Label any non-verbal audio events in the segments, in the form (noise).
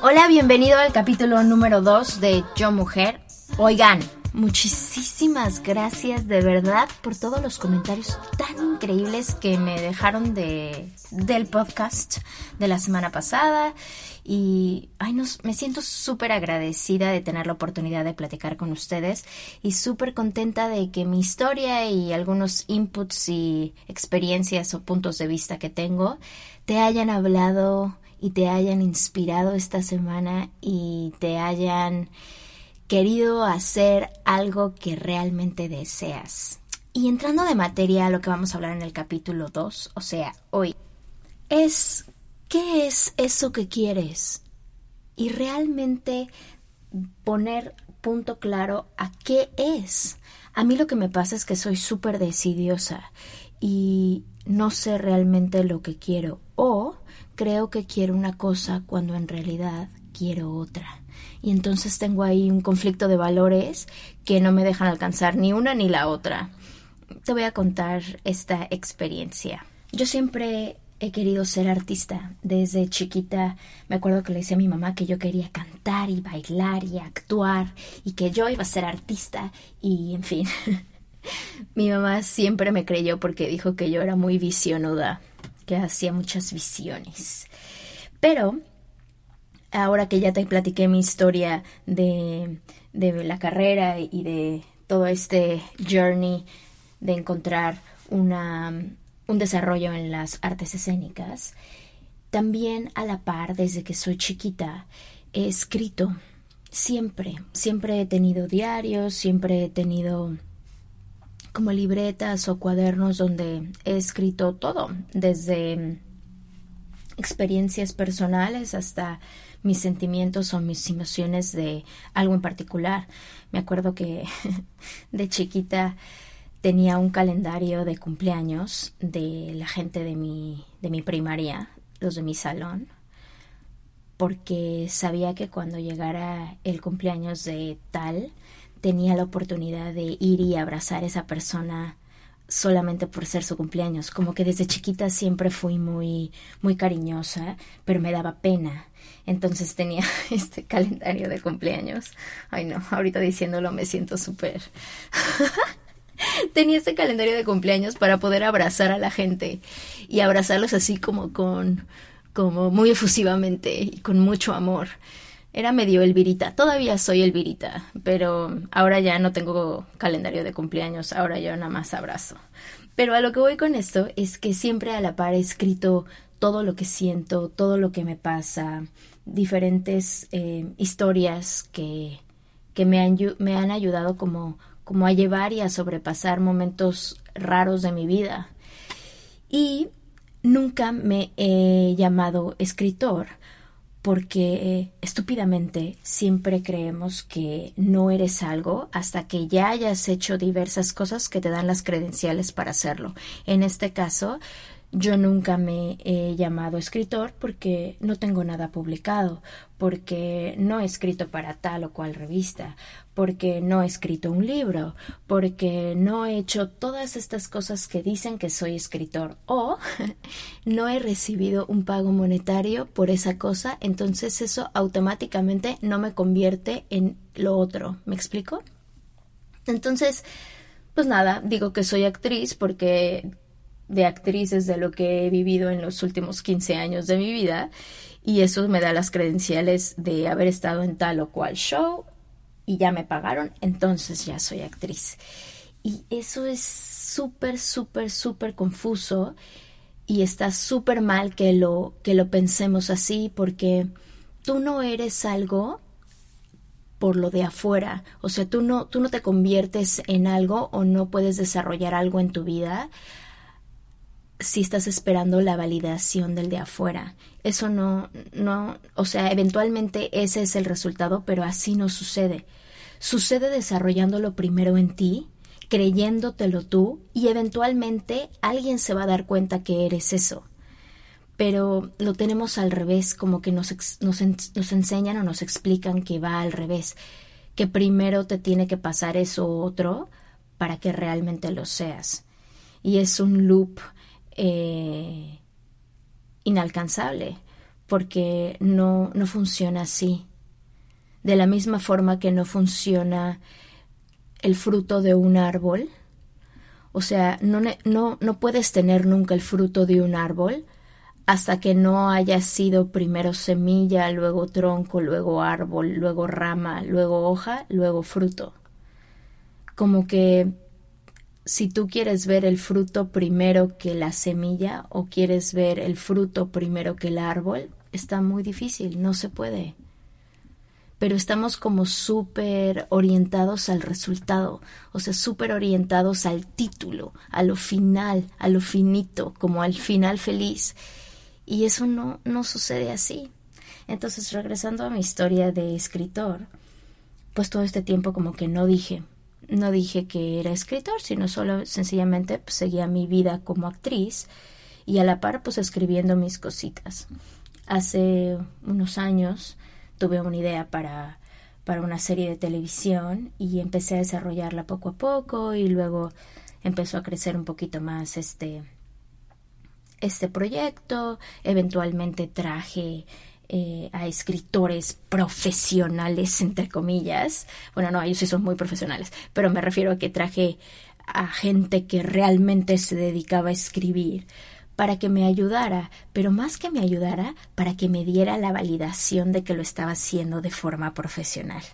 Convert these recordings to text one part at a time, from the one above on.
Hola, bienvenido al capítulo número 2 de Yo Mujer. Oigan, muchísimas gracias de verdad por todos los comentarios tan increíbles que me dejaron de, del podcast de la semana pasada. Y ay, no, me siento súper agradecida de tener la oportunidad de platicar con ustedes y súper contenta de que mi historia y algunos inputs y experiencias o puntos de vista que tengo te hayan hablado y te hayan inspirado esta semana y te hayan querido hacer algo que realmente deseas. Y entrando de materia a lo que vamos a hablar en el capítulo 2, o sea, hoy, es ¿qué es eso que quieres? Y realmente poner punto claro a qué es. A mí lo que me pasa es que soy súper decidiosa y no sé realmente lo que quiero o creo que quiero una cosa cuando en realidad quiero otra. Y entonces tengo ahí un conflicto de valores que no me dejan alcanzar ni una ni la otra. Te voy a contar esta experiencia. Yo siempre he querido ser artista. Desde chiquita me acuerdo que le decía a mi mamá que yo quería cantar y bailar y actuar y que yo iba a ser artista y en fin. (laughs) mi mamá siempre me creyó porque dijo que yo era muy visionuda que hacía muchas visiones. Pero ahora que ya te platiqué mi historia de, de la carrera y de todo este journey de encontrar una, un desarrollo en las artes escénicas, también a la par, desde que soy chiquita, he escrito. Siempre, siempre he tenido diarios, siempre he tenido como libretas o cuadernos donde he escrito todo, desde experiencias personales hasta mis sentimientos o mis emociones de algo en particular. Me acuerdo que (laughs) de chiquita tenía un calendario de cumpleaños de la gente de mi, de mi primaria, los de mi salón, porque sabía que cuando llegara el cumpleaños de tal, tenía la oportunidad de ir y abrazar a esa persona solamente por ser su cumpleaños. Como que desde chiquita siempre fui muy, muy cariñosa, pero me daba pena. Entonces tenía (laughs) este calendario de cumpleaños. Ay no, ahorita diciéndolo me siento súper... (laughs) tenía este calendario de cumpleaños para poder abrazar a la gente y abrazarlos así como con, como muy efusivamente y con mucho amor. Era medio Elvirita, todavía soy Elvirita, pero ahora ya no tengo calendario de cumpleaños, ahora yo nada más abrazo. Pero a lo que voy con esto es que siempre a la par he escrito todo lo que siento, todo lo que me pasa, diferentes eh, historias que, que me, han, me han ayudado como, como a llevar y a sobrepasar momentos raros de mi vida. Y nunca me he llamado escritor porque eh, estúpidamente siempre creemos que no eres algo hasta que ya hayas hecho diversas cosas que te dan las credenciales para hacerlo. En este caso, yo nunca me he llamado escritor porque no tengo nada publicado, porque no he escrito para tal o cual revista, porque no he escrito un libro, porque no he hecho todas estas cosas que dicen que soy escritor o (laughs) no he recibido un pago monetario por esa cosa, entonces eso automáticamente no me convierte en lo otro. ¿Me explico? Entonces, pues nada, digo que soy actriz porque de actrices de lo que he vivido en los últimos 15 años de mi vida y eso me da las credenciales de haber estado en tal o cual show y ya me pagaron, entonces ya soy actriz. Y eso es súper, súper, súper confuso y está súper mal que lo, que lo pensemos así porque tú no eres algo por lo de afuera, o sea, tú no, tú no te conviertes en algo o no puedes desarrollar algo en tu vida si estás esperando la validación del de afuera. Eso no, no, o sea, eventualmente ese es el resultado, pero así no sucede. Sucede desarrollándolo primero en ti, creyéndotelo tú, y eventualmente alguien se va a dar cuenta que eres eso. Pero lo tenemos al revés, como que nos, nos, enseñan o nos explican que va al revés, que primero te tiene que pasar eso otro para que realmente lo seas. Y es un loop eh, inalcanzable, porque no, no funciona así. De la misma forma que no funciona el fruto de un árbol, o sea, no, no, no puedes tener nunca el fruto de un árbol hasta que no haya sido primero semilla, luego tronco, luego árbol, luego rama, luego hoja, luego fruto. Como que si tú quieres ver el fruto primero que la semilla o quieres ver el fruto primero que el árbol, está muy difícil, no se puede. Pero estamos como súper orientados al resultado, o sea, súper orientados al título, a lo final, a lo finito, como al final feliz. Y eso no, no sucede así. Entonces, regresando a mi historia de escritor, pues todo este tiempo como que no dije, no dije que era escritor, sino solo sencillamente pues, seguía mi vida como actriz y a la par pues escribiendo mis cositas. Hace unos años tuve una idea para, para una serie de televisión y empecé a desarrollarla poco a poco y luego empezó a crecer un poquito más este, este proyecto. Eventualmente traje eh, a escritores profesionales, entre comillas. Bueno, no, ellos sí son muy profesionales, pero me refiero a que traje a gente que realmente se dedicaba a escribir para que me ayudara, pero más que me ayudara, para que me diera la validación de que lo estaba haciendo de forma profesional.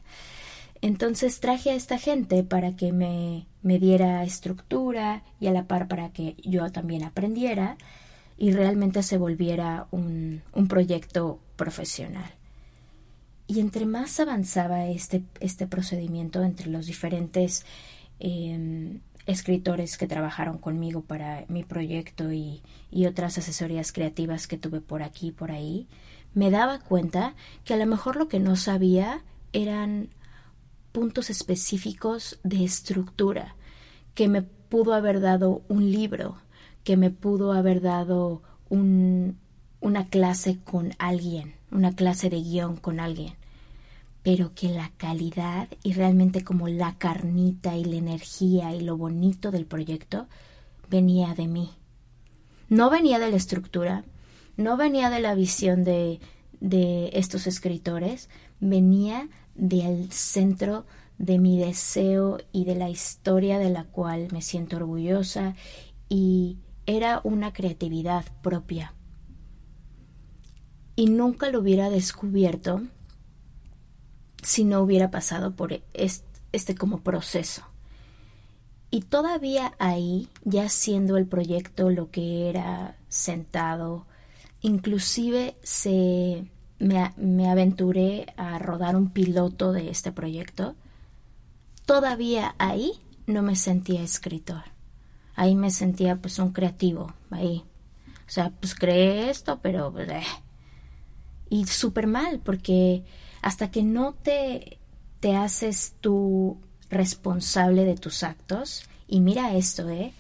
Entonces traje a esta gente para que me, me diera estructura y a la par para que yo también aprendiera y realmente se volviera un, un proyecto profesional. Y entre más avanzaba este, este procedimiento entre los diferentes em, escritores que trabajaron conmigo para mi proyecto y, otras asesorías creativas que tuve por aquí y por ahí, me daba cuenta que a lo mejor lo que no sabía eran puntos específicos de estructura que me pudo haber dado un libro, que me pudo haber dado un, una clase con alguien, una clase de guion con alguien, pero que la calidad y realmente como la carnita y la energía y lo bonito del proyecto venía de mí. No venía de la estructura, no venía de la visión de, de estos escritores, venía del centro de mi deseo y de la historia de la cual me siento orgullosa y era una creatividad propia y nunca lo hubiera descubierto si no hubiera pasado por este, como proceso. Y todavía ahí, ya siendo el proyecto lo que era sentado, inclusive se me, me aventuré a rodar un piloto de este proyecto, todavía ahí no me sentía escritor. Ahí me sentía pues un creativo, ahí. O sea, pues creé esto, pero pues, eh, y súper mal, porque hasta que no te, te haces tú responsable de tus actos, y mira esto, ¿eh?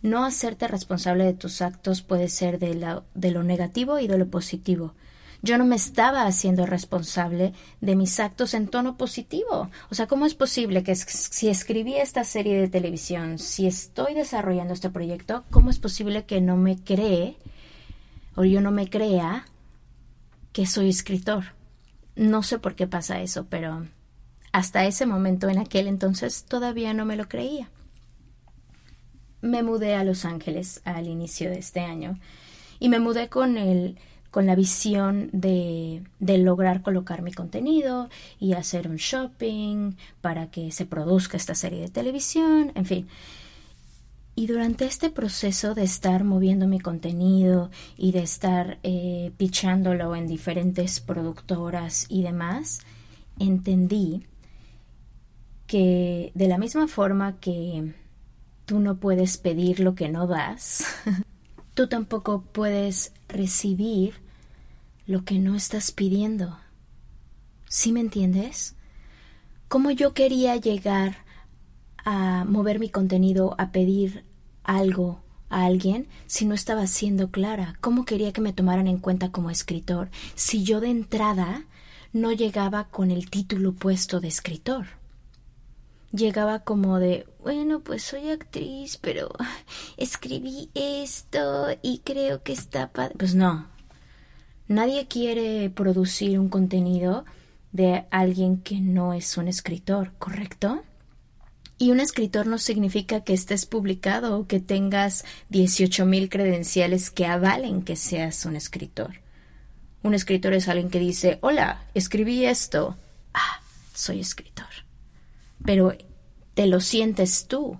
No hacerte responsable de tus actos puede ser de, de lo negativo y de lo positivo. Yo no me estaba haciendo responsable de mis actos en tono positivo. O sea, ¿cómo es posible que si escribí esta serie de televisión, si estoy desarrollando este proyecto, cómo es posible que no me cree o yo no me crea que soy escritor. No sé por qué pasa eso, pero hasta ese momento, en aquel entonces, todavía no me lo creía. me mudé a Los Ángeles al inicio de este año y me mudé con el con la visión de, de, lograr colocar mi contenido y hacer un shopping para que se produzca esta serie de televisión, en fin. Y durante este proceso de estar moviendo mi contenido y de estar eh, pichándolo en diferentes productoras y demás, entendí que de la misma forma que tú no puedes pedir lo que no das, (laughs) tú tampoco puedes recibir lo que no estás pidiendo. ¿Sí me entiendes? Como yo quería llegar a mover mi contenido, a pedir algo a alguien si no estaba siendo clara? ¿Cómo quería que me tomaran en cuenta como escritor si yo de entrada no llegaba con el título puesto de escritor? Llegaba como de, bueno, pues soy actriz, pero escribí esto y creo que está... Pues no, nadie quiere producir un contenido de alguien que no es un escritor, ¿correcto? Y un escritor no significa que estés publicado o que tengas 18.000 credenciales que avalen que seas un escritor. Un escritor es alguien que dice, hola, escribí esto. Ah, soy escritor. Pero te lo sientes tú.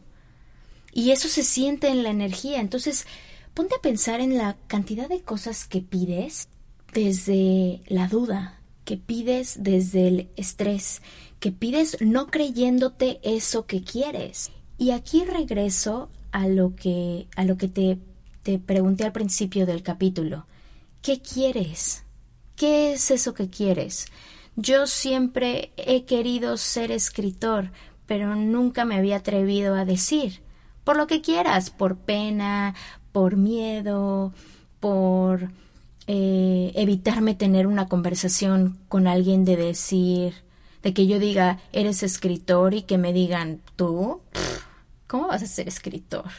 Y eso se siente en la energía. Entonces, ponte a pensar en la cantidad de cosas que pides desde la duda, que pides desde el estrés, que pides no creyéndote eso que quieres. Y aquí regreso a lo que, a lo que te, te pregunté al principio del capítulo. ¿Qué quieres? ¿Qué es eso que quieres? Yo siempre he querido ser escritor, pero nunca me había atrevido a decir. Por lo que quieras, por pena, por miedo, por eh, evitarme tener una conversación con alguien de decir, de que yo diga, eres escritor y que me digan, tú, ¿cómo vas a ser escritor?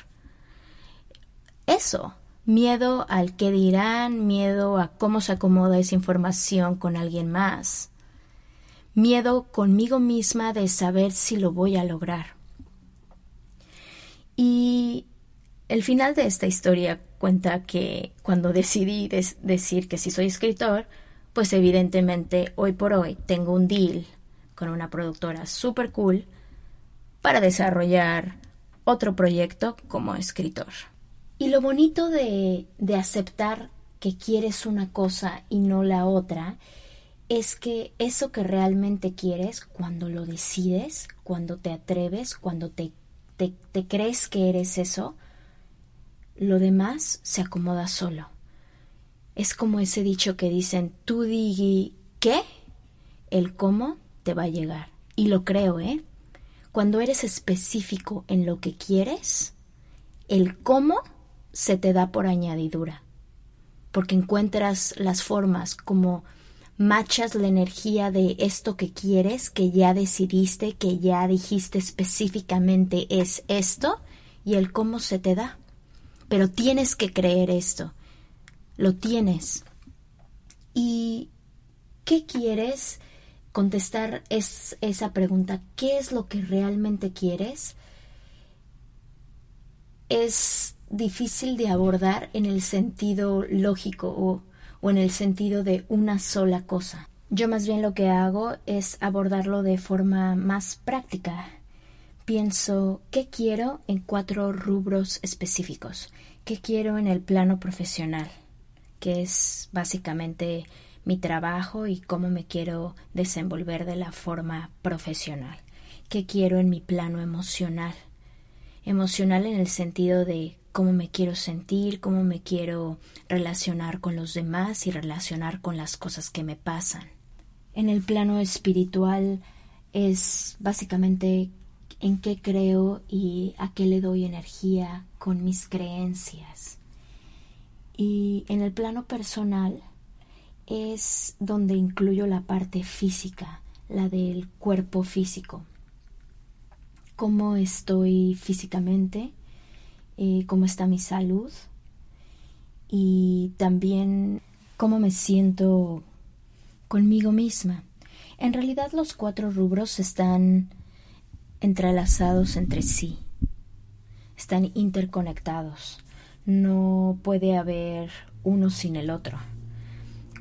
Eso, miedo al que dirán, miedo a cómo se acomoda esa información con alguien más, miedo conmigo misma de saber si lo voy a lograr. Y el final de esta historia cuenta que cuando decidí decir que si soy escritor, pues evidentemente hoy por hoy tengo un deal con una productora super cool para desarrollar otro proyecto como escritor. Y lo bonito de, de aceptar que quieres una cosa y no la otra es que eso que realmente quieres, cuando lo decides, cuando te atreves, cuando te, te, crees que eres eso, lo demás se acomoda solo. Es como ese dicho que dicen, tú digi, ¿qué? El cómo te va a llegar. Y lo creo, ¿eh? Cuando eres específico en lo que quieres, el cómo se te da por añadidura. Porque encuentras las formas como machas la energía de esto que quieres, que ya decidiste, que ya dijiste específicamente es esto, y el cómo se te da. Pero tienes que creer esto. Lo tienes. ¿Y qué quieres? Contestar es esa pregunta, ¿qué es lo que realmente quieres? Es difícil de abordar en el sentido lógico o, o en el sentido de una sola cosa. Yo más bien lo que hago es abordarlo de forma más práctica. Pienso, ¿qué quiero en cuatro rubros específicos? ¿Qué quiero en el plano profesional? Que es básicamente mi trabajo y cómo me quiero desenvolver de la forma profesional, qué quiero en mi plano emocional, emocional en el sentido de cómo me quiero sentir, cómo me quiero relacionar con los demás y relacionar con las cosas que me pasan. En el plano espiritual es básicamente en qué creo y a qué le doy energía con mis creencias. Y en el plano personal es donde incluyo la parte física, la del cuerpo físico. Cómo estoy físicamente, eh, cómo está mi salud y también cómo me siento conmigo misma. En realidad los cuatro rubros están entrelazados entre sí. están interconectados. No puede haber uno sin el otro.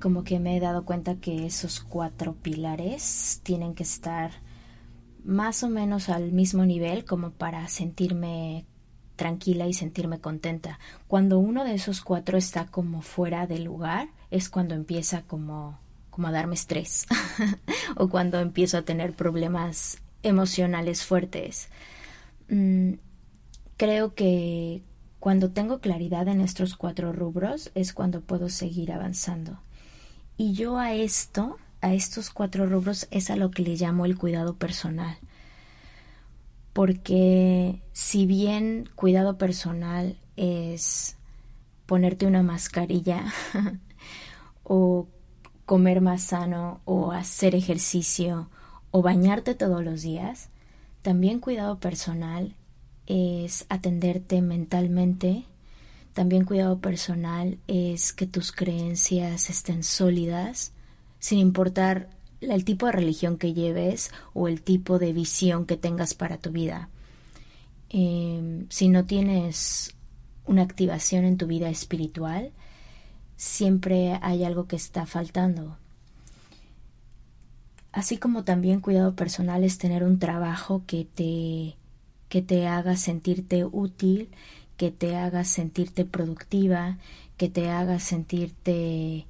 Como que me he dado cuenta que esos cuatro pilares tienen que estar más o menos al mismo nivel como para sentirme tranquila y sentirme contenta. Cuando uno de esos cuatro está como fuera del lugar, es cuando empieza como, como a darme estrés (laughs) o cuando empiezo a tener problemas emocionales fuertes. Mm, creo que cuando tengo claridad en estos cuatro rubros es cuando puedo seguir avanzando. Y yo a esto, a estos cuatro rubros, es a lo que le llamo el cuidado personal. Porque si bien cuidado personal es ponerte una mascarilla (laughs) o comer más sano o hacer ejercicio o bañarte todos los días, también cuidado personal es atenderte mentalmente, también cuidado personal es que tus creencias estén sólidas, sin importar el tipo de religión que lleves o el tipo de visión que tengas para tu vida. Em, si no tienes una activación en tu vida espiritual, siempre hay algo que está faltando. Así como también cuidado personal es tener un trabajo que te, que te haga sentirte útil, que te haga sentirte productiva, que te haga sentirte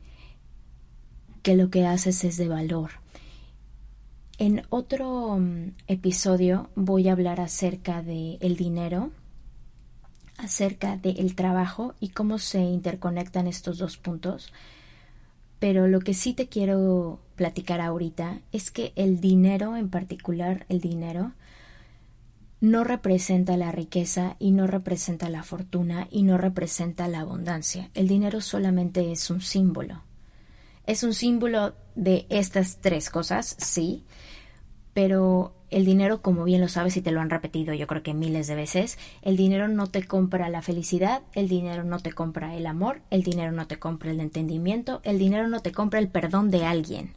que lo que haces es de valor. En otro mm, episodio voy a hablar acerca del el dinero, acerca del trabajo y cómo se interconectan estos dos puntos. Pero lo que sí te quiero platicar ahorita es que el dinero, en particular el dinero, no representa la riqueza y no representa la fortuna y no representa la abundancia. El dinero solamente es un símbolo. Es un símbolo de estas tres cosas, sí, pero el dinero, como bien lo sabes y te lo han repetido yo creo que miles de veces, el dinero no te compra la felicidad, el dinero no te compra el amor, el dinero no te compra el entendimiento, el dinero no te compra el perdón de alguien.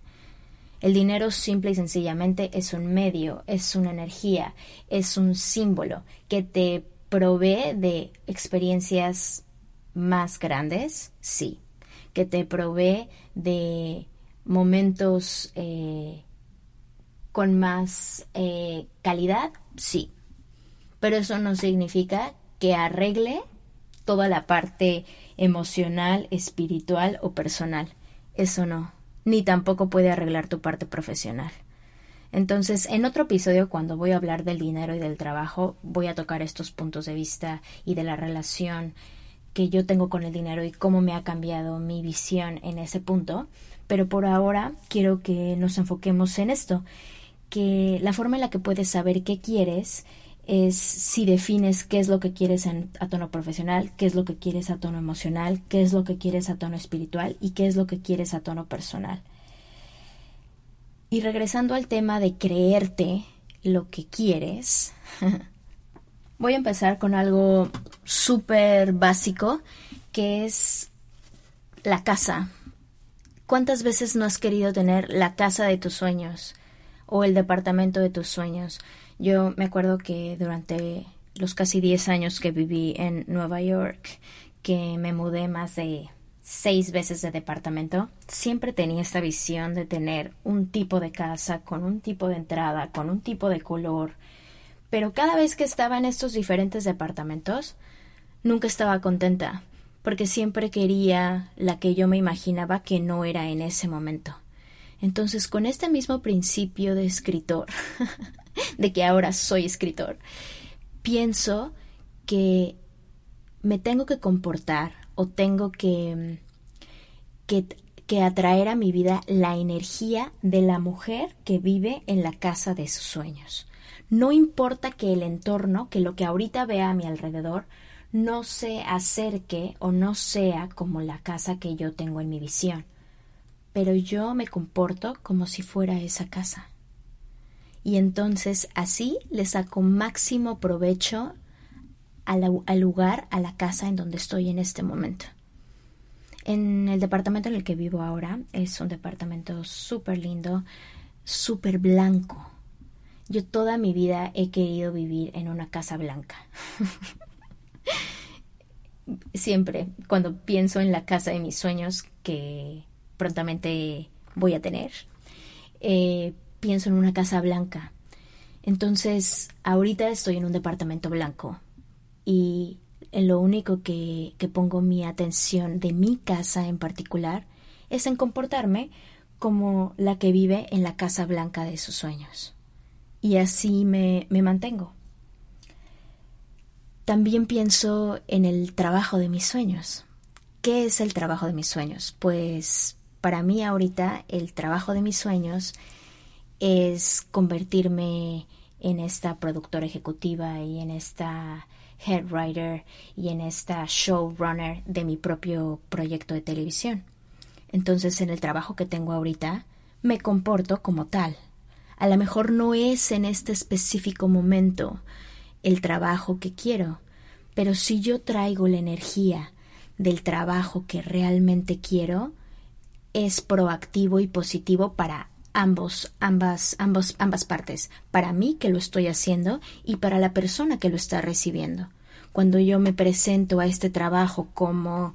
El dinero simple y sencillamente es un medio, es una energía, es un símbolo que te provee de experiencias más grandes, sí, que te provee de momentos eh, con más eh, calidad, sí. Pero eso no significa que arregle toda la parte emocional, espiritual o personal. Eso no. Ni tampoco puede arreglar tu parte profesional. Entonces, en otro episodio, cuando voy a hablar del dinero y del trabajo, voy a tocar estos puntos de vista y de la relación que yo tengo con el dinero y cómo me ha cambiado mi visión en ese punto. Pero por ahora quiero que nos enfoquemos en esto, que la forma en la que puedes saber qué quieres es si defines qué es lo que quieres a tono profesional, qué es lo que quieres a tono emocional, qué es lo que quieres a tono espiritual y qué es lo que quieres a tono personal. Y regresando al tema de creerte lo que quieres, (laughs) voy a empezar con algo súper básico que es la casa. ¿Cuántas veces no has querido tener la casa de tus sueños o el departamento de tus sueños? Yo me acuerdo que durante los casi 10 años que viví en Nueva York, que me mudé más de seis veces de departamento, siempre tenía esta visión de tener un tipo de casa con un tipo de entrada, con un tipo de color, pero cada vez que estaba en estos diferentes departamentos, nunca estaba contenta, porque siempre quería la que yo me imaginaba que no era en ese momento. Entonces, con este mismo principio de escritor, (laughs) (laughs) de que ahora soy escritor, pienso que me tengo que comportar o tengo que, que, que, atraer a mi vida la energía de la mujer que vive en la casa de sus sueños. No importa que el entorno, que lo que ahorita vea a mi alrededor, no se acerque o no sea como la casa que yo tengo en mi visión, pero yo me comporto como si fuera esa casa. Y entonces así le saco máximo provecho al, lugar, a la casa en donde estoy en este momento. En el departamento en el que vivo ahora es un departamento súper lindo, súper blanco yo toda mi vida he querido vivir en una casa blanca. (laughs) siempre cuando pienso en la casa de mis sueños que prontamente voy a tener, eh, pienso en una casa blanca. Entonces, ahorita estoy en un departamento blanco y lo único que, que pongo mi atención de mi casa en particular es en comportarme como la que vive en la casa blanca de sus sueños. Y así me, me mantengo. También pienso en el trabajo de mis sueños. ¿Qué es el trabajo de mis sueños? Pues para mí ahorita el trabajo de mis sueños es convertirme en esta productora ejecutiva y en esta head writer y en esta showrunner de mi propio proyecto de televisión. Entonces en el trabajo que tengo ahorita me comporto como tal. A lo mejor no es en este específico momento el trabajo que quiero, pero si yo traigo la energía del trabajo que realmente quiero, es proactivo y positivo para ambos, ambas, ambos, ambas partes, para mí que lo estoy haciendo y para la persona que lo está recibiendo. Cuando yo me presento a este trabajo como,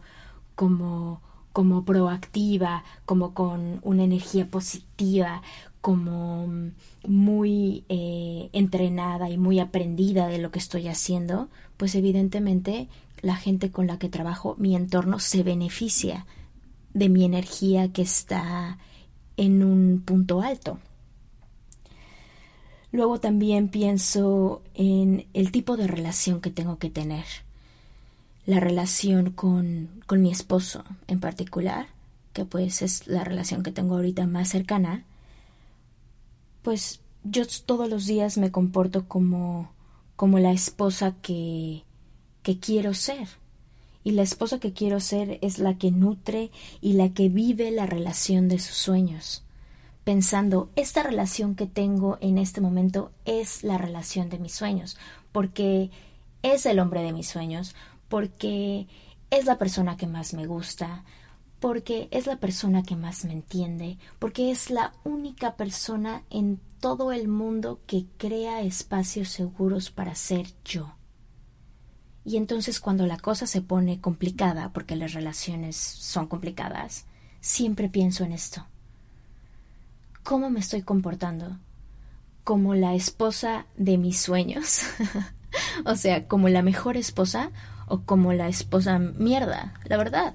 como, como proactiva, como con una energía positiva, como muy eh, entrenada y muy aprendida de lo que estoy haciendo, pues evidentemente la gente con la que trabajo, mi entorno, se beneficia de mi energía que está en un punto alto. Luego también pienso en el tipo de relación que tengo que tener. La relación con, con mi esposo en particular, que pues es la relación que tengo ahorita más cercana, pues yo todos los días me comporto como como la esposa que que quiero ser. Y la esposa que quiero ser es la que nutre y la que vive la relación de sus sueños, pensando, esta relación que tengo en este momento es la relación de mis sueños, porque es el hombre de mis sueños, porque es la persona que más me gusta, porque es la persona que más me entiende, porque es la única persona en todo el mundo que crea espacios seguros para ser yo. Y entonces cuando la cosa se pone complicada, porque las relaciones son complicadas, siempre pienso en esto. ¿Cómo me estoy comportando? ¿Como la esposa de mis sueños? (laughs) o sea, ¿como la mejor esposa o como la esposa mierda? La verdad.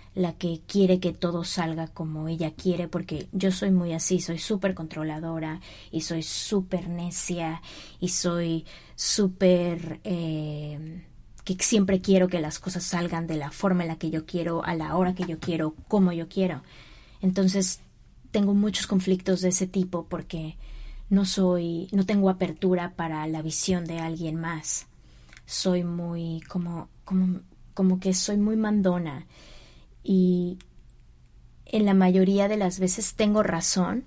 la que quiere que todo salga como ella quiere, porque yo soy muy así, soy súper controladora y soy súper necia y soy súper... Eh, que siempre quiero que las cosas salgan de la forma en la que yo quiero, a la hora que yo quiero, como yo quiero. Entonces, tengo muchos conflictos de ese tipo porque no soy, no tengo apertura para la visión de alguien más. Soy muy como, como, como que soy muy mandona y en la mayoría de las veces tengo razón,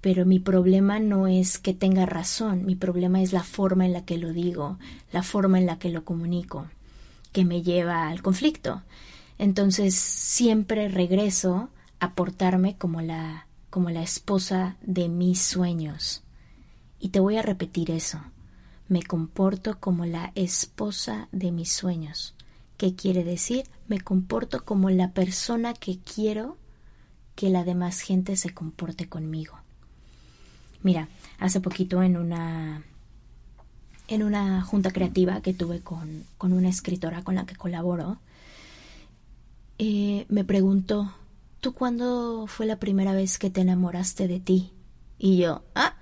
pero mi problema no es que tenga razón, mi problema es la forma en la que lo digo, la forma en la que lo comunico, que me lleva al conflicto. Entonces siempre regreso a portarme como la como la esposa de mis sueños. Y te voy a repetir eso. Me comporto como la esposa de mis sueños. ¿Qué quiere decir? Me comporto como la persona que quiero que la demás gente se comporte conmigo. Mira, hace poquito en una en una junta creativa que tuve con, con una escritora con la que colaboro, eh, me preguntó, ¿tú cuándo fue la primera vez que te enamoraste de ti? Y yo, ah,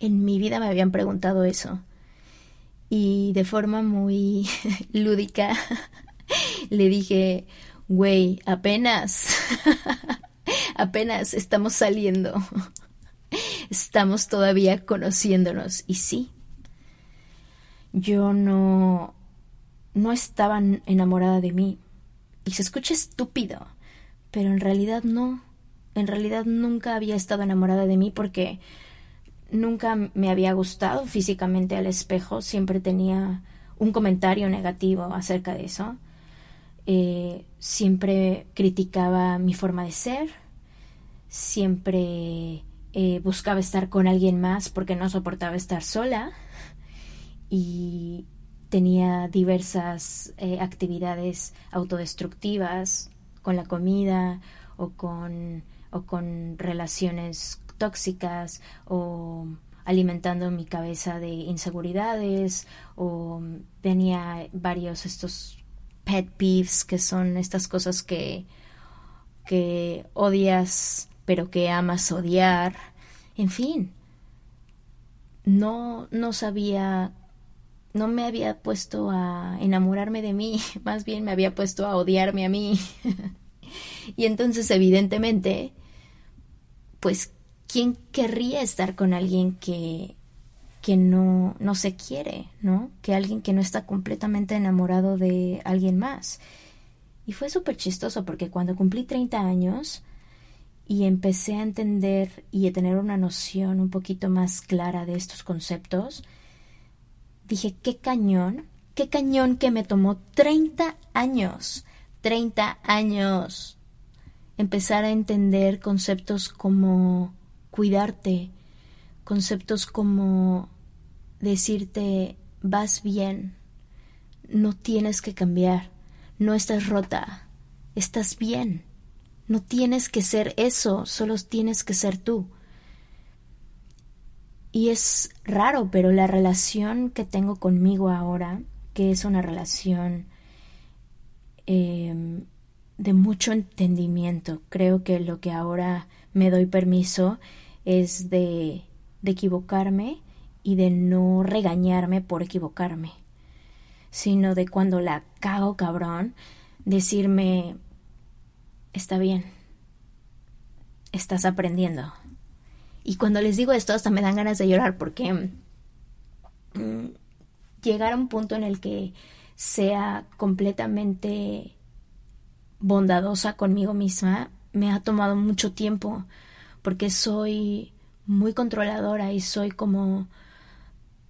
en mi vida me habían preguntado eso y de forma muy (laughs) lúdica (laughs) le dije güey, apenas, (laughs) apenas estamos saliendo, estamos todavía conociéndonos. Y sí, yo no, no estaba enamorada de mí. Y se escucha estúpido, pero en realidad no. En realidad nunca había estado enamorada de mí porque nunca me había gustado físicamente al espejo, siempre tenía un comentario negativo acerca de eso. Eh, siempre criticaba mi forma de ser, siempre eh, buscaba estar con alguien más porque no soportaba estar sola y tenía diversas eh, actividades autodestructivas con la comida o con, o con relaciones tóxicas o alimentando mi cabeza de inseguridades o tenía varios estos pet peeves que son estas cosas que que odias pero que amas odiar. En fin no no sabía no me había puesto a enamorarme de mí (laughs) más bien me había puesto a odiarme a mí. (laughs) Y entonces evidentemente pues ¿quién querría estar con alguien que, que no, no se quiere, ¿no? Que alguien que no está completamente enamorado de alguien más. Y fue súper chistoso porque cuando cumplí 30 años y empecé a entender y a tener una noción un poquito más clara de estos conceptos, dije, qué cañón, qué cañón que me tomó 30 años, 30 años, empezar a entender conceptos como cuidarte, conceptos como decirte vas bien, no tienes que cambiar, no estás rota, estás bien, no tienes que ser eso, solo tienes que ser tú. Y es raro, pero la relación que tengo conmigo ahora, que es una relación em, de mucho entendimiento, creo que lo que ahora me doy permiso es de, de equivocarme y de no regañarme por equivocarme, sino de cuando la cago cabrón, decirme, está bien, estás aprendiendo. Y cuando les digo esto, hasta me dan ganas de llorar porque mm, llegar a un punto en el que sea completamente bondadosa conmigo misma me ha tomado mucho tiempo porque soy muy controladora y soy como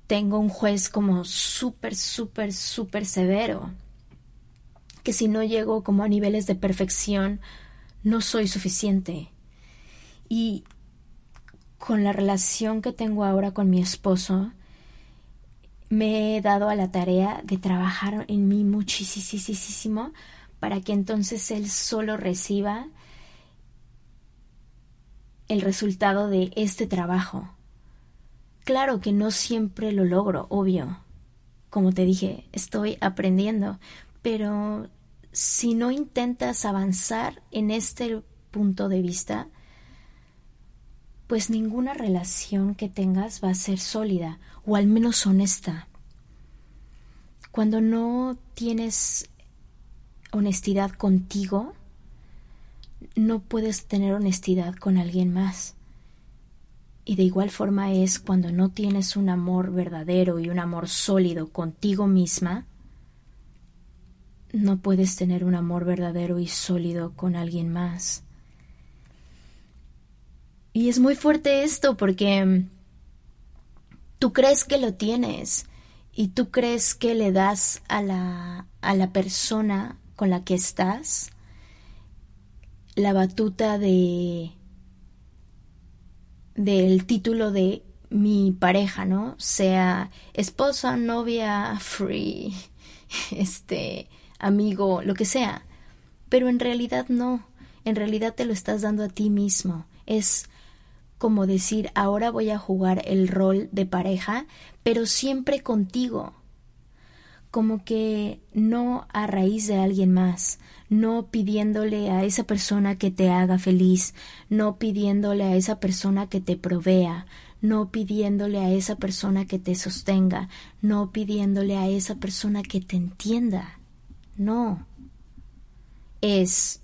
tengo un juez como súper, súper, súper severo, que si no llego como a niveles de perfección, no soy suficiente. Y con la relación que tengo ahora con mi esposo, me he dado a la tarea de trabajar en mí muchísimo para que entonces él solo reciba el resultado de este trabajo. Claro que no siempre lo logro, obvio. Como te dije, estoy aprendiendo, pero si no intentas avanzar en este punto de vista, pues ninguna relación que tengas va a ser sólida o al menos honesta. Cuando no tienes honestidad contigo, no puedes tener honestidad con alguien más. Y de igual forma es cuando no tienes un amor verdadero y un amor sólido contigo misma, no puedes tener un amor verdadero y sólido con alguien más. Y es muy fuerte esto porque tú crees que lo tienes y tú crees que le das a la, a la persona con la que estás la batuta de del título de mi pareja, ¿no? Sea esposa, novia, free, (laughs) este, amigo, lo que sea. Pero en realidad no, en realidad te lo estás dando a ti mismo. Es como decir, ahora voy a jugar el rol de pareja, pero siempre contigo. Como que no a raíz de alguien más, no pidiéndole a esa persona que te haga feliz, no pidiéndole a esa persona que te provea, no pidiéndole a esa persona que te sostenga, no pidiéndole a esa persona que te entienda. No. es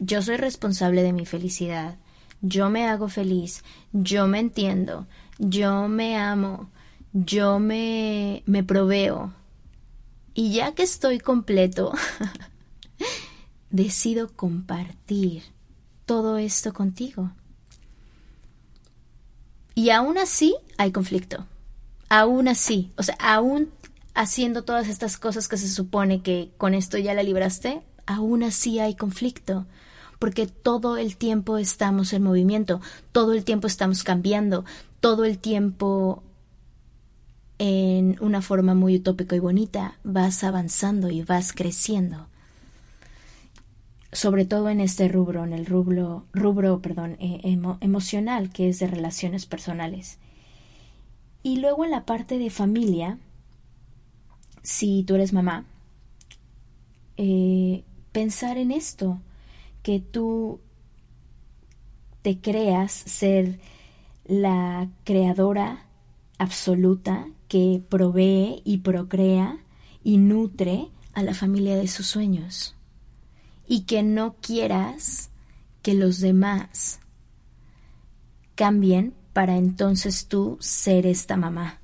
yo soy responsable de mi felicidad, yo me hago feliz, yo me entiendo, yo me amo, yo me, me proveo. Y ya que estoy completo, (laughs) decido compartir todo esto contigo. Y aún así hay conflicto. Aún así, o sea, aún haciendo todas estas cosas que se supone que con esto ya la libraste, aún así hay conflicto, porque todo el tiempo estamos en movimiento, todo el tiempo estamos cambiando, todo el tiempo en una forma muy utópica y bonita vas avanzando y vas creciendo. Sobre todo en este rubro, en el rubro, rubro perdón, eh, emocional, que es de relaciones personales. Y luego en la parte de familia, si tú eres mamá, eh, pensar en esto, que tú te creas ser la creadora absoluta que provee y procrea y nutre a la familia de sus sueños y que no quieras que los demás cambien para entonces tú ser esta mamá.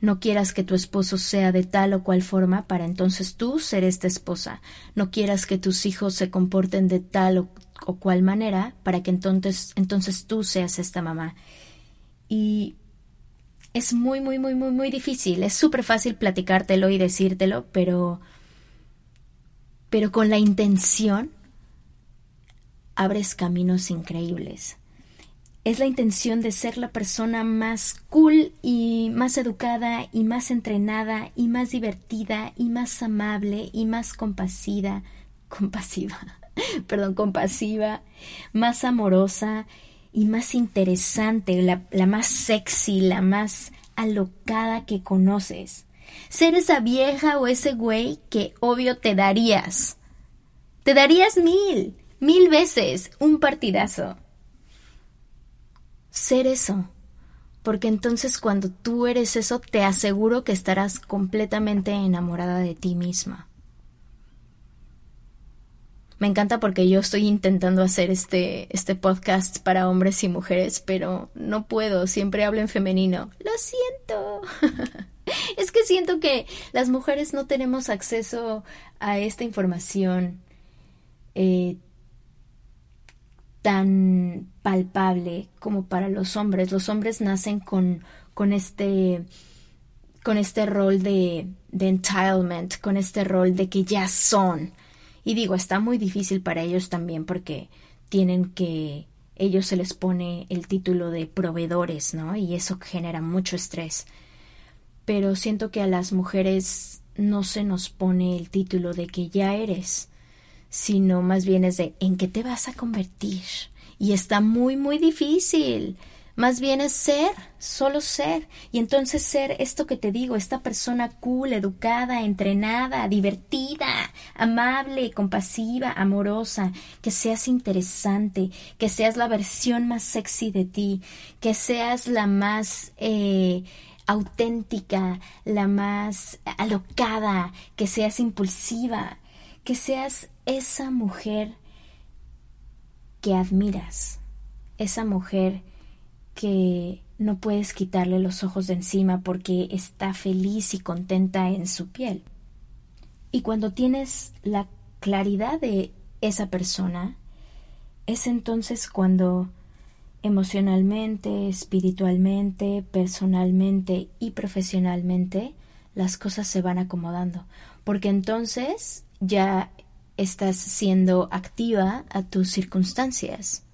No quieras que tu esposo sea de tal o cual forma para entonces tú ser esta esposa. No quieras que tus hijos se comporten de tal o, cual manera para que entonces, entonces tú seas esta mamá. Y es muy, muy, muy, muy, muy difícil. Es súper fácil platicártelo y decírtelo, pero, pero con la intención abres caminos increíbles es la intención de ser la persona más cool y más educada y más entrenada y más divertida y más amable y más compasiva, compasiva, (laughs) perdón, compasiva, más amorosa y más interesante, la, la más sexy, la más alocada que conoces. Ser esa vieja o ese güey que obvio te darías. Te darías mil, mil veces un partidazo ser eso. Porque entonces cuando tú eres eso, te aseguro que estarás completamente enamorada de ti misma. Me encanta porque yo estoy intentando hacer este, este podcast para hombres y mujeres, pero no puedo, siempre hablo en femenino. Lo siento. (laughs) (laughs) es que siento que las mujeres no tenemos acceso a esta información eh, tan palpable como para los hombres. Los hombres nacen con, con este con este rol de, de entitlement, con este rol de que ya son. Y digo, está muy difícil para ellos también porque tienen que ellos se les pone el título de proveedores, ¿no? Y eso genera mucho estrés. Pero siento que a las mujeres no se nos pone el título de que ya eres sino más bien es de en qué te vas a convertir. Y está muy, muy difícil. Más bien es ser, solo ser. Y entonces ser esto que te digo, esta persona cool, educada, entrenada, divertida, amable, compasiva, amorosa, que seas interesante, que seas la versión más sexy de ti, que seas la más eh, auténtica, la más alocada, que seas impulsiva, que seas esa mujer que admiras, esa mujer que no puedes quitarle los ojos de encima porque está feliz y contenta en su piel. Y cuando tienes la claridad de esa persona, es entonces cuando emocionalmente, espiritualmente, personalmente y profesionalmente las cosas se van acomodando, porque entonces ya estás siendo activa a tus circunstancias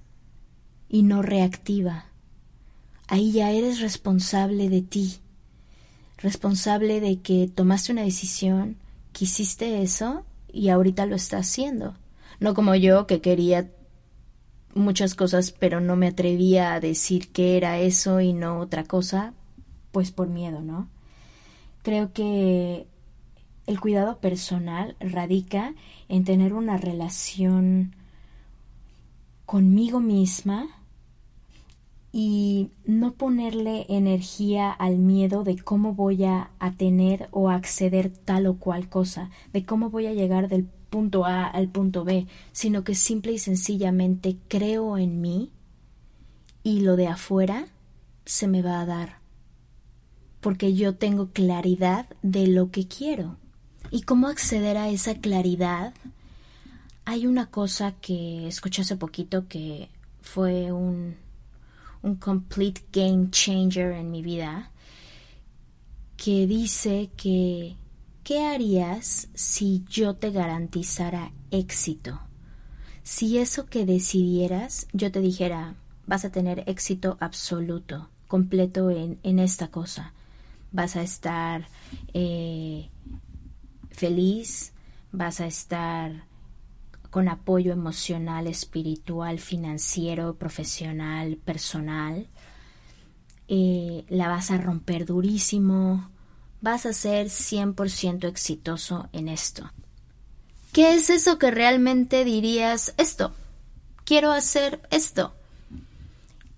y no reactiva. Ahí ya eres responsable de ti, responsable de que tomaste una decisión, quisiste eso y ahorita lo estás haciendo. No como yo que quería muchas cosas pero no me atrevía a decir que era eso y no otra cosa, pues por miedo, ¿no? Creo que el cuidado personal radica en tener una relación conmigo misma y no ponerle energía al miedo de cómo voy a, tener o acceder tal o cual cosa, de cómo voy a llegar del punto A al punto B, sino que simple y sencillamente creo en mí y lo de afuera se me va a dar. Porque yo tengo claridad de lo que quiero. ¿Y cómo acceder a esa claridad? Hay una cosa que escuché hace poquito que fue un, un complete game changer en mi vida, que dice que ¿qué harías si yo te garantizara éxito? Si eso que decidieras, yo te dijera, vas a tener éxito absoluto, completo en, en esta cosa. Vas a estar eh, feliz, vas a estar con apoyo emocional, espiritual, financiero, profesional, personal. Eh, la vas a romper durísimo, vas a ser 100% exitoso en esto. ¿Qué es eso que realmente dirías esto? Quiero hacer esto.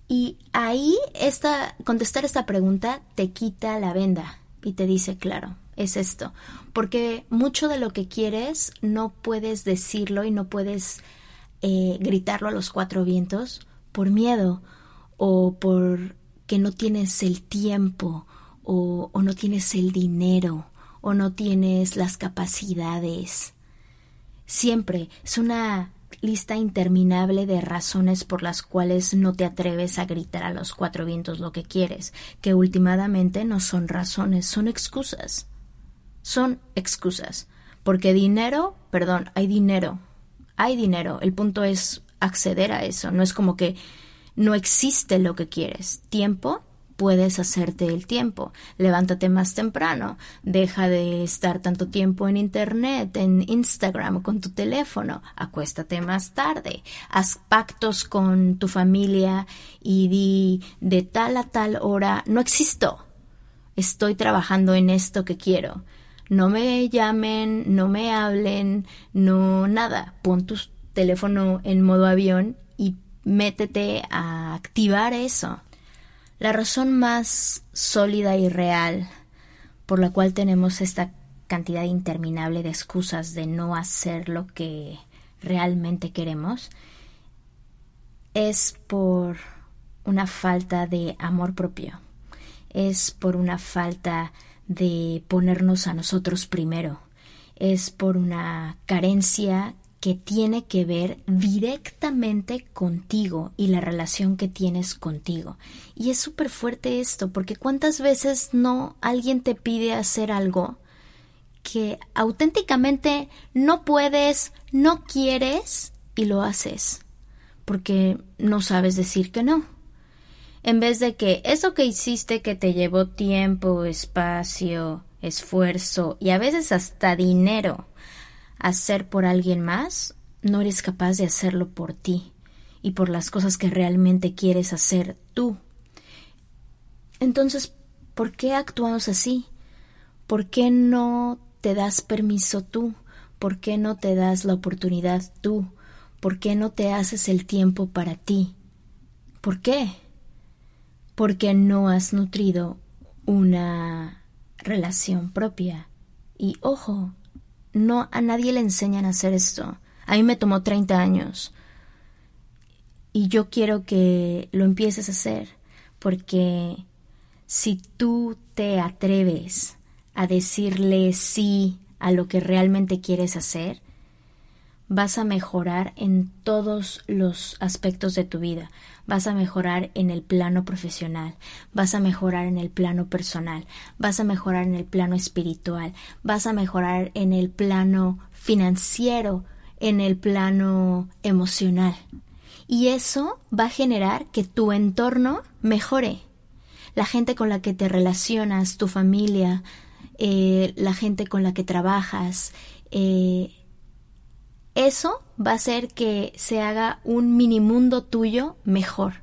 Y ahí esta, contestar esta pregunta te quita la venda y te dice, claro, es esto. Porque mucho de lo que quieres no puedes decirlo y no puedes eh, gritarlo a los cuatro vientos por miedo o por que no tienes el tiempo o, no tienes el dinero o no tienes las capacidades. Siempre es una lista interminable de razones por las cuales no te atreves a gritar a los cuatro vientos lo que quieres, que últimamente no son razones, son excusas. Son excusas. Porque dinero, perdón, hay dinero. Hay dinero. El punto es acceder a eso. No es como que no existe lo que quieres. Tiempo, puedes hacerte el tiempo. Levántate más temprano, deja de estar tanto tiempo en Internet, en Instagram, con tu teléfono, acuéstate más tarde, haz pactos con tu familia y di de tal a tal hora, no existo, estoy trabajando en esto que quiero. No me llamen, no me hablen, no nada. Pon tu teléfono en modo avión y métete a activar eso. La razón más sólida y real por la cual tenemos esta cantidad interminable de excusas de no hacer lo que realmente queremos es por una falta de amor propio, es por una falta de ponernos a nosotros primero, es por una carencia que tiene que ver directamente contigo y la relación que tienes contigo. Y es súper fuerte esto, porque cuántas veces no alguien te pide hacer algo que auténticamente no puedes, no quieres y lo haces, porque no sabes decir que no. En vez de que eso que hiciste que te llevó tiempo, espacio, esfuerzo y a veces hasta dinero, hacer por alguien más, no eres capaz de hacerlo por ti y por las cosas que realmente quieres hacer tú. Entonces, ¿por qué actuamos así? ¿Por qué no te das permiso tú? ¿Por qué no te das la oportunidad tú? ¿Por qué no te haces el tiempo para ti? ¿Por qué? Porque no has nutrido una relación propia. Y ojo, no a nadie le enseñan a hacer esto. A mí me tomó 30 años. Y yo quiero que lo empieces a hacer, porque si tú te atreves a decirle sí a lo que realmente quieres hacer, vas a mejorar en todos los aspectos de tu vida. Vas a mejorar en el plano profesional, vas a mejorar en el plano personal, vas a mejorar en el plano espiritual, vas a mejorar en el plano financiero, en el plano emocional. Y eso va a generar que tu entorno mejore. La gente con la que te relacionas, tu familia, eh, la gente con la que trabajas, eh, eso va a hacer que se haga un mini mundo tuyo mejor.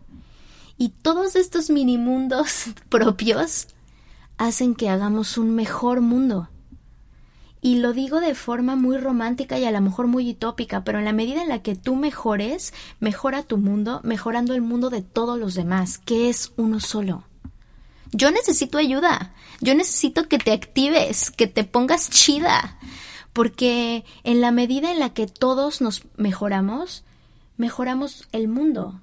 Y todos estos mini mundos (laughs) propios hacen que hagamos un mejor mundo. Y lo digo de forma muy romántica y a lo mejor muy utópica, pero en la medida en la que tú mejores, mejora tu mundo, mejorando el mundo de todos los demás, que es uno solo. Yo necesito ayuda, yo necesito que te actives, que te pongas chida, porque en la medida en la que todos nos mejoramos, mejoramos el mundo.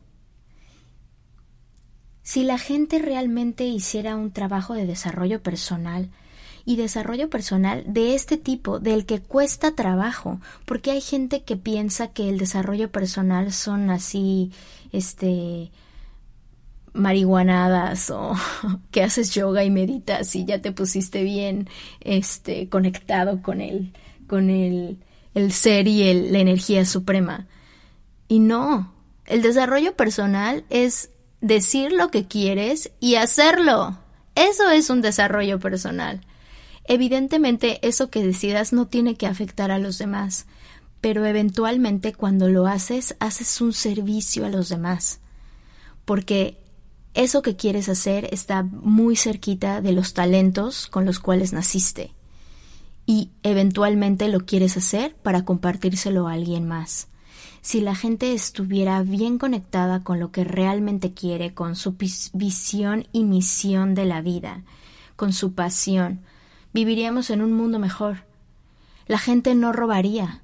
Si la gente realmente hiciera un trabajo de desarrollo personal, y desarrollo personal de este tipo, del que cuesta trabajo, porque hay gente que piensa que el desarrollo personal son así, este, marihuanadas o (laughs) que haces yoga y meditas y ya te pusiste bien, este, conectado con el, con el, el ser y el, la energía suprema. Y no, el desarrollo personal es decir lo que quieres y hacerlo. Eso es un desarrollo personal. Evidentemente eso que decidas no tiene que afectar a los demás, pero eventualmente cuando lo haces, haces un servicio a los demás, porque eso que quieres hacer está muy cerquita de los talentos con los cuales naciste y eventualmente lo quieres hacer para compartírselo a alguien más. Si la gente estuviera bien conectada con lo que realmente quiere, con su visión y misión de la vida, con su pasión, viviríamos en un mundo mejor. La gente no robaría,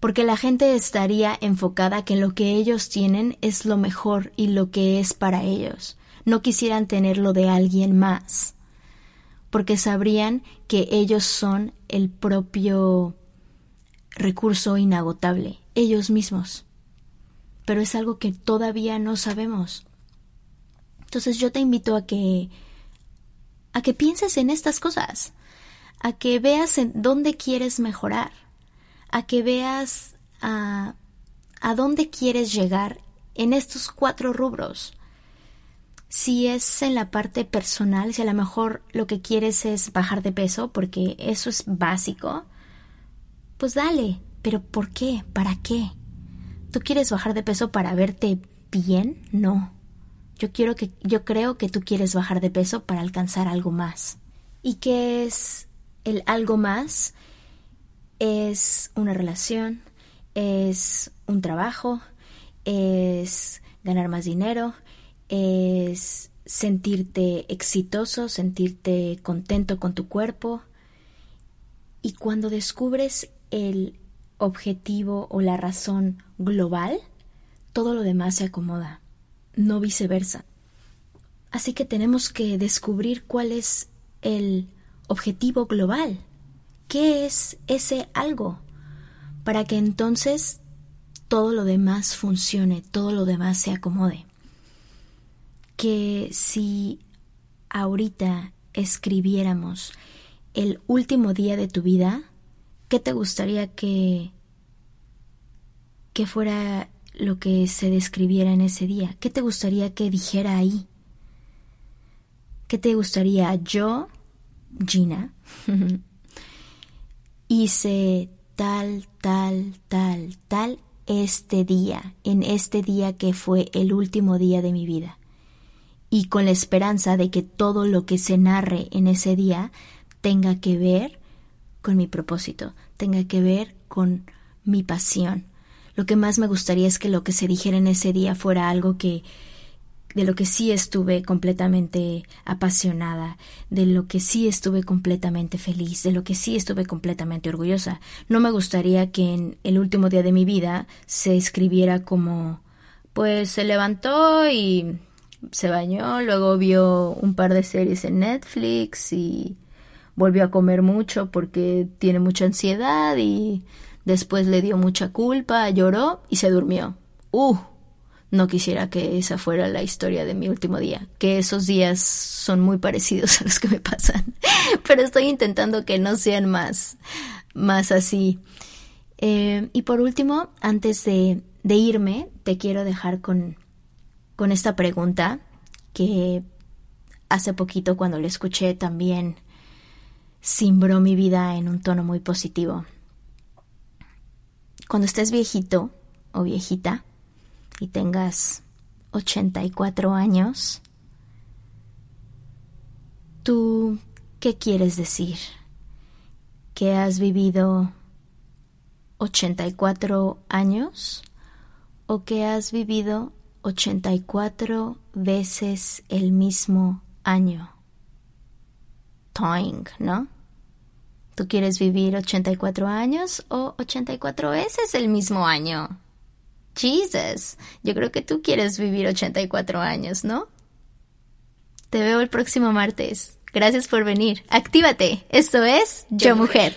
porque la gente estaría enfocada que lo que ellos tienen es lo mejor y lo que es para ellos. No quisieran tenerlo de alguien más, porque sabrían que ellos son el propio recurso inagotable, ellos mismos. Pero es algo que todavía no sabemos. Entonces yo te invito a que a que pienses en estas cosas a que veas en dónde quieres mejorar, a que veas a, a dónde quieres llegar en estos cuatro rubros. Si es en la parte personal, si a lo mejor lo que quieres es bajar de peso, porque eso es básico, pues dale. Pero ¿por qué? ¿Para qué? ¿Tú quieres bajar de peso para verte bien? No. Yo quiero que yo creo que tú quieres bajar de peso para alcanzar algo más. ¿Y qué es el algo más es una relación, es un trabajo, es ganar más dinero, es sentirte exitoso, sentirte contento con tu cuerpo. Y cuando descubres el objetivo o la razón global, todo lo demás se acomoda, no viceversa. Así que tenemos que descubrir cuál es el objetivo global. ¿Qué es ese algo? Para que entonces todo lo demás funcione, todo lo demás se acomode. Que si ahorita escribiéramos el último día de tu vida, ¿qué te gustaría que que fuera lo que se describiera en ese día? ¿Qué te gustaría que dijera ahí? ¿Qué te gustaría yo Gina, (laughs) hice tal, tal, tal, tal este día, en este día que fue el último día de mi vida, y con la esperanza de que todo lo que se narre en ese día tenga que ver con mi propósito, tenga que ver con mi pasión. Lo que más me gustaría es que lo que se dijera en ese día fuera algo que de lo que sí estuve completamente apasionada, de lo que sí estuve completamente feliz, de lo que sí estuve completamente orgullosa. No me gustaría que en el último día de mi vida se escribiera como pues se levantó y se bañó, luego vio un par de series en Netflix y volvió a comer mucho porque tiene mucha ansiedad y después le dio mucha culpa, lloró y se durmió. Uh, no quisiera que esa fuera la historia de mi último día, que esos días son muy parecidos a los que me pasan, (laughs) pero estoy intentando que no sean más, más así. Eh, y por último, antes de, de irme, te quiero dejar con, con esta pregunta que hace poquito cuando la escuché también cimbró mi vida en un tono muy positivo. Cuando estés viejito o viejita, y tengas 84 años, ¿tú qué quieres decir? ¿Que has vivido 84 años o que has vivido 84 veces el mismo año? Toing, ¿no? ¿Tú quieres vivir 84 años o 84 veces el mismo año? Jesus, yo creo que tú quieres vivir 84 años, ¿no? Te veo el próximo martes. Gracias por venir. Actívate. Esto es Yo Mujer.